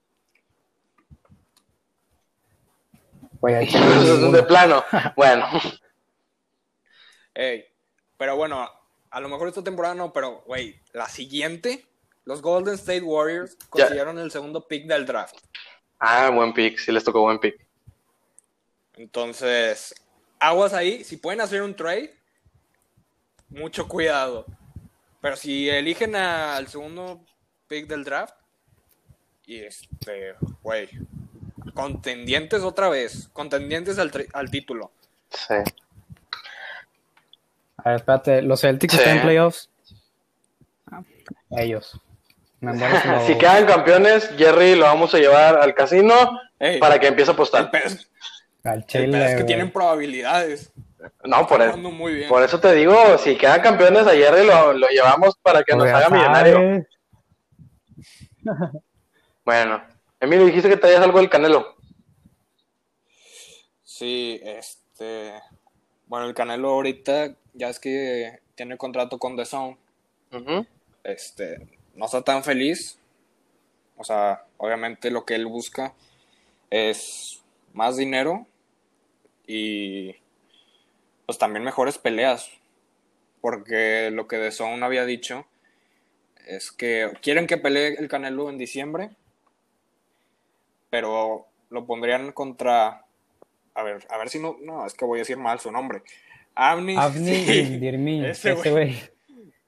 De plano. Bueno. Ey, pero bueno, a lo mejor esta temporada no, pero, güey, la siguiente, los Golden State Warriors Ya. consiguieron el segundo pick del draft. Ah, buen pick. Sí les tocó buen pick. Entonces, aguas ahí, si pueden hacer un trade, mucho cuidado. Pero si eligen a- al segundo pick del draft, y este, güey, contendientes otra vez, contendientes al, al título. Sí. A ver, espérate, ¿los Celtics Sí. están en playoffs? Ah, ellos. Lo- Si quedan campeones, Jerry lo vamos a llevar al casino Ey, para que empiece a el apostar. es- Al el chile, es que tienen probabilidades. No, por, e- jugando muy bien. por eso te digo, si quedan campeones, a Jerry lo, lo llevamos para que nos haga millonario. Bueno, Emilio, dijiste que traías algo del Canelo. Sí, este. Bueno, el Canelo ahorita ya es que tiene contrato con The Zone. Este, no está tan feliz. O sea, obviamente lo que él busca es más dinero y pues también mejores peleas. Porque lo que The Zone había dicho es que quieren que pelee el Canelo en diciembre, pero lo pondrían contra. A ver, a ver si no. No, es que voy a decir mal su nombre. Avni. Avni sí, ese güey.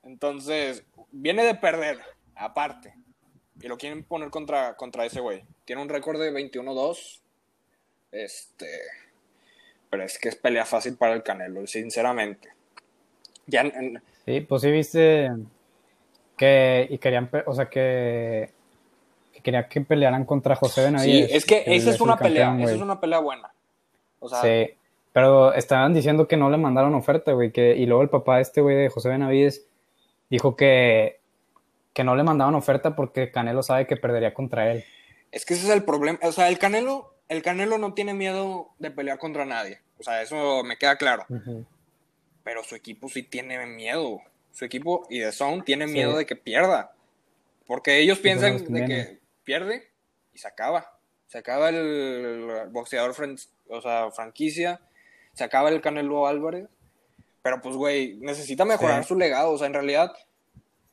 Entonces, viene de perder, aparte. Y lo quieren poner contra, contra ese güey. Tiene un récord de 21-2. Este. Pero es que es pelea fácil para el Canelo, sinceramente. Ya en- Sí, pues sí viste que y querían, o sea que quería que pelearan contra José sí, Benavides. es que esa es una pelea, campeón, esa es una pelea buena. O sea, Sí, pero estaban diciendo que no le mandaron oferta, güey, que y luego el papá de este güey de José Benavides dijo que que no le mandaban oferta porque Canelo sabe que perdería contra él. es que ese es el problema. O sea, el Canelo, el Canelo no tiene miedo de pelear contra nadie. O sea, eso me queda claro. pero su equipo sí tiene miedo. Su equipo y The Zone tiene Sí. miedo de que pierda. Porque ellos piensan de que pierde y se acaba. Se acaba el boxeador fran- o sea, franquicia, se acaba el Canelo Álvarez. Pero pues, güey, necesita mejorar Sí. su legado. O sea, en realidad,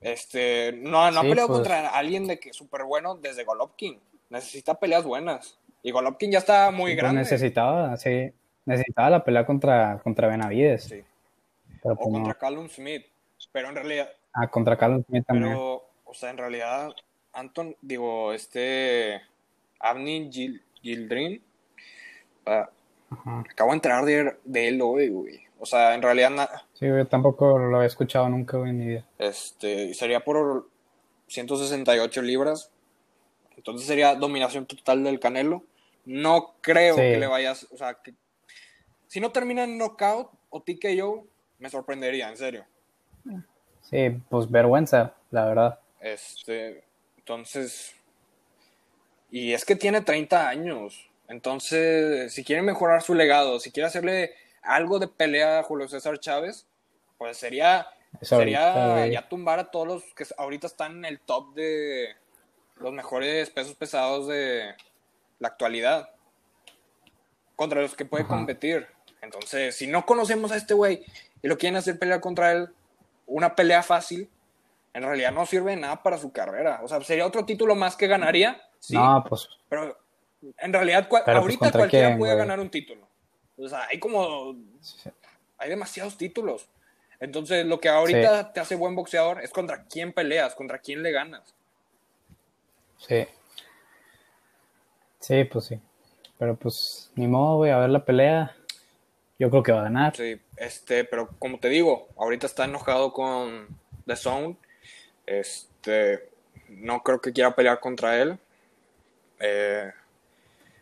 este, no, no ha peleado pues. contra alguien de que súper bueno desde Golovkin. Necesita peleas buenas. Y Golovkin ya está muy Pues grande. necesitaba, sí, necesitaba la pelea contra contra Benavides, Sí. pero O pues no. contra Callum Smith. Pero en realidad, Ah, contra Carlos Smith también. Pero, o sea, en realidad, Anton, digo, este Avni Gil, Gildrin, ah, acabo de entrar de, de él hoy, güey. O sea, en realidad, na- Sí, yo tampoco lo había escuchado nunca güey, en mi vida. este, sería por 168 libras. Entonces sería dominación total del Canelo. No creo Sí. que le vayas, o sea, que si no termina en knockout o TKO, me sorprendería, en serio. Sí, pues vergüenza, la verdad. Este, entonces, y es que tiene 30 años. Entonces, si quiere mejorar su legado, si quiere hacerle algo de pelea a Julio César Chávez, pues sería, sería ya tumbar a todos los que ahorita están en el top de los mejores pesos pesados de la actualidad. Contra los que puede Ajá. competir. Entonces, si no conocemos a este güey y lo quieren hacer pelear contra él, una pelea fácil, en realidad no sirve de nada para su carrera. O sea, sería otro título más que ganaría, sí, No, pues, pero en realidad cua- Pero, pues, ahorita ¿contra cualquiera quién, puede güey? ganar un título. O sea, hay como hay demasiados títulos. Entonces, lo que ahorita te hace buen boxeador es contra quién peleas, contra quién le ganas. sí. Sí, pues sí. Pero pues, ni modo, güey, a ver la pelea. Yo creo que va a ganar. Sí, este, pero como te digo, ahorita está enojado con The Zone. Este, no creo que quiera pelear contra él. Eh,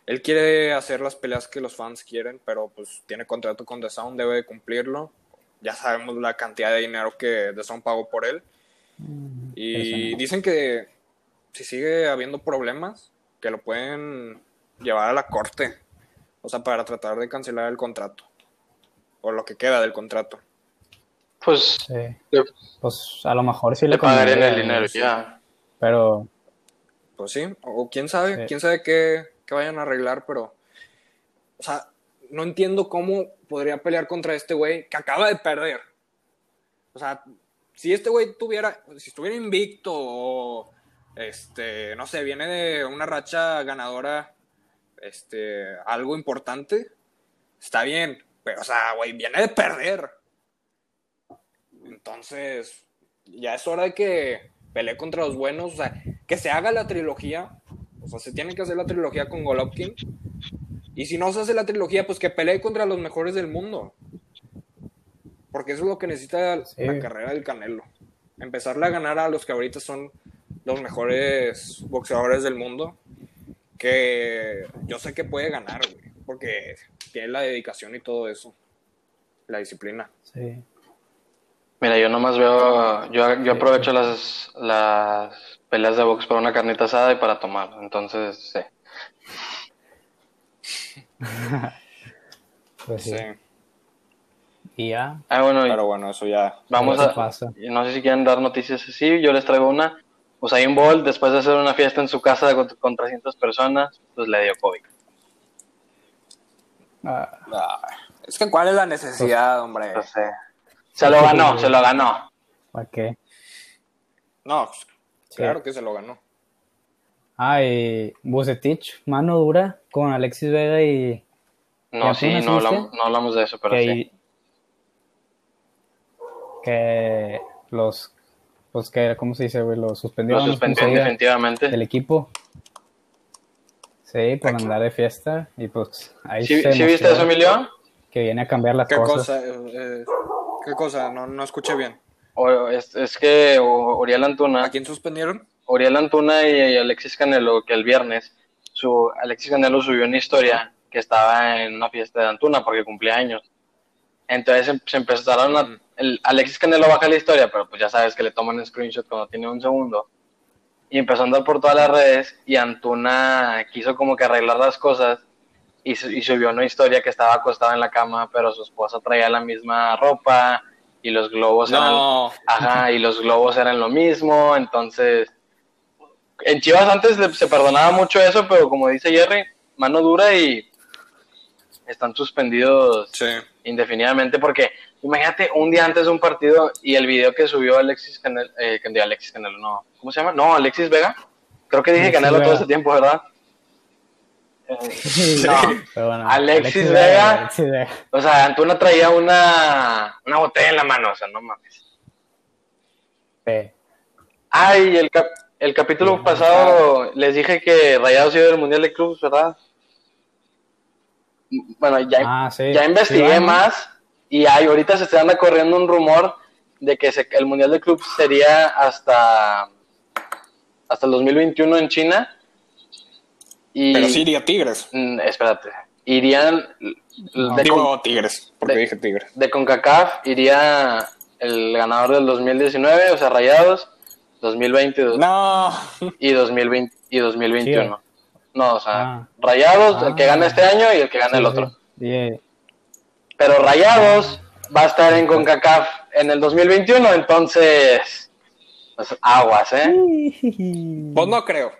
él quiere hacer las peleas que los fans quieren, pero pues tiene contrato con The Zone, debe de cumplirlo. Ya sabemos la cantidad de dinero que The Zone pagó por él. Y Interesante. dicen que si sigue habiendo problemas, que lo pueden llevar a la corte. O sea, para tratar de cancelar el contrato. O lo que queda del contrato. Pues Sí. le, Pues a lo mejor sí le le pagarían el dinero ya. Pero, Pues sí, o quién sabe, Sí. quién sabe qué, qué vayan a arreglar, pero. O sea, no entiendo cómo podría pelear contra este güey que acaba de perder. O sea, si este güey tuviera. Si estuviera invicto o. Este, no sé, viene de una racha ganadora. Este, algo importante. Está bien. Pero, o sea, güey, viene de perder. Entonces, ya es hora de que pelee contra los buenos. O sea, que se haga la trilogía. O sea, se tiene que hacer la trilogía con Golovkin. Y si no se hace la trilogía, pues que pelee contra los mejores del mundo. Porque eso es lo que necesita Sí. la carrera del Canelo. Empezarle a ganar a los que ahorita son los mejores boxeadores del mundo. Que yo sé que puede ganar, güey. Porque tiene la dedicación y todo eso. La disciplina. sí. Mira, yo nomás veo, yo, yo aprovecho las, las peleas de box para una carnita asada y para tomar. Entonces, sí. Pues sí. Sí. Y ya, Ah, bueno, y Pero bueno, eso ya. vamos a, pasa. no sé si quieren dar noticias así, yo les traigo una. Usain Bolt, después de hacer una fiesta en su casa con, con 300 personas, pues le dio COVID. ah, Ah, es que cuál es la necesidad, hombre. Entonces, se lo ganó, se lo ganó. ¿para qué? No, pues, claro que se lo ganó. Ah, y Bucetich, mano dura con Alexis Vega y No, ¿Y sí, no hablamos, no hablamos de eso, pero que, sí. que los, pues que, ¿cómo se dice, güey? Los Lo suspendieron ¿cómo se suspendió diga? definitivamente. del equipo. Sí, por Aquí. andar de fiesta. Y pues ahí ¿Sí, se sí viste eso, Emilio? Que viene a cambiar las ¿Qué cosas. cosa? eh, eh, ¿Qué cosa? No, no escuché bien. O- es, es que o- Uriel Antuna, ¿A quién suspendieron? Uriel Antuna y, y Alexis Canelo, que el viernes, su, Alexis Canelo subió una historia que estaba en una fiesta de Antuna porque cumplía años. Entonces em- se empezaron a... El- Alexis Canelo baja la historia, pero pues ya sabes que le toman screenshot cuando tiene un segundo. Y empezó a andar por todas las redes y Antuna quiso como que arreglar las cosas y, su- y subió una historia que estaba acostada en la cama, pero su esposa traía la misma ropa y los globos eran... No. Ajá, y los globos eran lo mismo, entonces en Chivas antes le- se perdonaba mucho eso, pero como dice Jerry, mano dura y están suspendidos Sí. indefinidamente porque imagínate un día antes de un partido y el video que subió Alexis Canelo, eh, Alexis Canelo, no, ¿cómo se llama? No, Alexis Vega. Creo que dije Alexis Canelo todo ese tiempo, ¿verdad? No, Pero bueno, Alexis Vega. Alexis Vega. o sea, Antuna traía una, una botella en la mano, o sea, no mames. Sí. Ay, el, cap- el capítulo Sí, pasado les dije que Rayados iba del Mundial de Clubes, ¿verdad? Bueno, ya, Ah, sí. ya investigué más y hay, ahorita se está anda corriendo un rumor de que se- el Mundial de Clubes sería hasta, hasta el 2021 en China. Y, Pero sí iría Tigres. Mm, espérate, irían No. de, con- Digo Tigres, porque de- dije Tigres. de CONCACAF iría el ganador del 2019, o sea, Rayados, 2020 dos- No. y 2020 y 2021. No, o sea, Ah. Rayados, el que Ah. gana este año y el que gana el Sí, otro. sí. Pero Rayados va a estar en CONCACAF en el 2021, entonces pues, aguas, ¿eh? Pues no creo.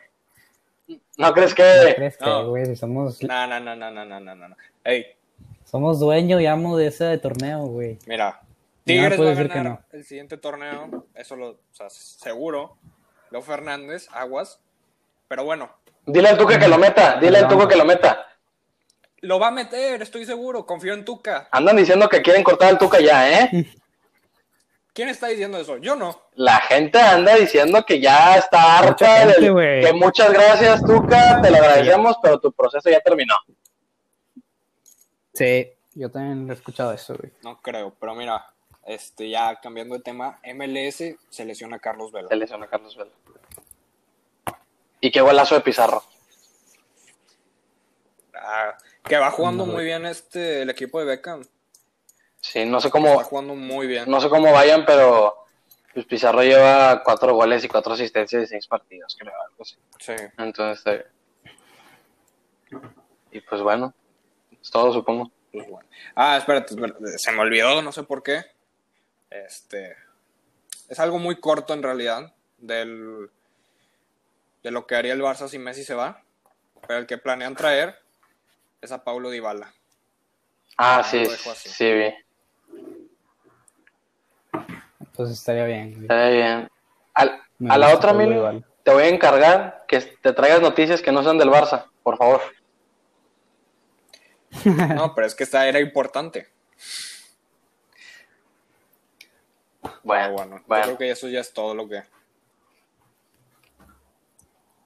¿No crees ¿No que crees que, No. güey, si somos, No, no, no, no, no, no, no, no. Ey, Somos dueño y amo de ese torneo, güey. Mira, No Tigres va puedes a ganar el siguiente torneo, eso lo, o sea, seguro. Leo Fernández, Aguas. Pero bueno, Dile al Tuca que lo meta, dile al Tuca que lo meta. lo va a meter, estoy seguro, confío en Tuca. Andan diciendo que quieren cortar al Tuca ya, ¿eh? ¿Quién está diciendo eso? Yo no. La gente anda diciendo que ya está harta gente, del- que muchas gracias, Tuca, te lo agradecemos, pero tu proceso ya terminó. Sí, yo también he escuchado eso, güey. No creo, pero mira, este ya cambiando de tema, MLS selecciona a Carlos Vela. Se lesiona Carlos Vela. Y qué golazo de Pizarro. Ah, que va jugando No, muy bien este el equipo de Beckham. Sí, no sé Está cómo, jugando muy bien. no sé cómo vayan, pero pues Pizarro lleva cuatro goles y cuatro asistencias de seis partidos, creo, algo así. Sí. Entonces, eh, y pues bueno, es todo supongo. pues bueno. Ah, espérate, espérate, se me olvidó, no sé por qué. Este es algo muy corto en realidad del de lo que haría el Barça si Messi se va, pero el que planean traer es a Paulo Dybala. Ah, sí, sí, vi. Entonces estaría bien, güey. Está bien. Al- a la otra, Emilio, te voy a encargar que te traigas noticias que no sean del Barça, por favor. No, pero es que esta era importante. Bueno, bueno, bueno, yo creo que eso ya es todo lo que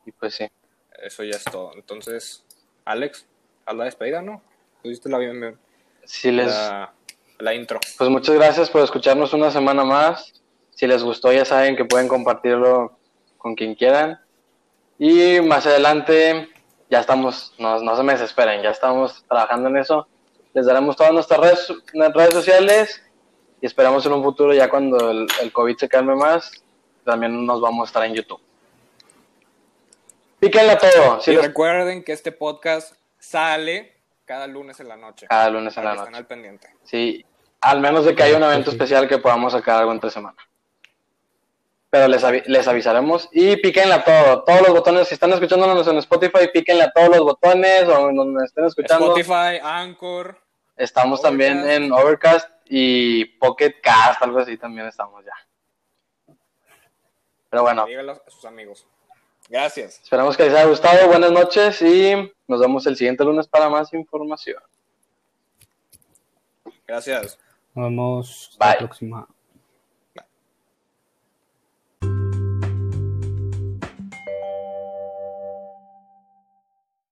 y pues sí. eso ya es todo. Entonces, Alex, haz la despedida, ¿no? Tú diste la bien Si les, la, la intro. pues muchas gracias por escucharnos una semana más. Si les gustó, ya saben que pueden compartirlo con quien quieran. Y más adelante, ya estamos, no, no se me desesperen, ya estamos trabajando en eso. Les daremos todas nuestras redes, nuestras redes sociales y esperamos en un futuro, ya cuando el, el COVID se calme más, también nos vamos a estar en YouTube. Píquenle a todo, si y les- recuerden que este podcast sale cada lunes en la noche. cada lunes en la noche. al pendiente. Sí, al menos de que haya un evento especial que podamos sacar algo entre semana. Pero les, avi- les avisaremos y píquenle a todo, todos los botones. Si están escuchándonos en Spotify, píquenle a todos los botones o en donde estén escuchando. Spotify, Anchor. Estamos también en Overcast y Pocket Cast, algo así también estamos ya. Pero bueno, Díganlo a sus amigos. Gracias. esperamos que les haya gustado. Buenas noches y nos vemos el siguiente lunes para más información. Gracias. Nos vemos la Bye. próxima.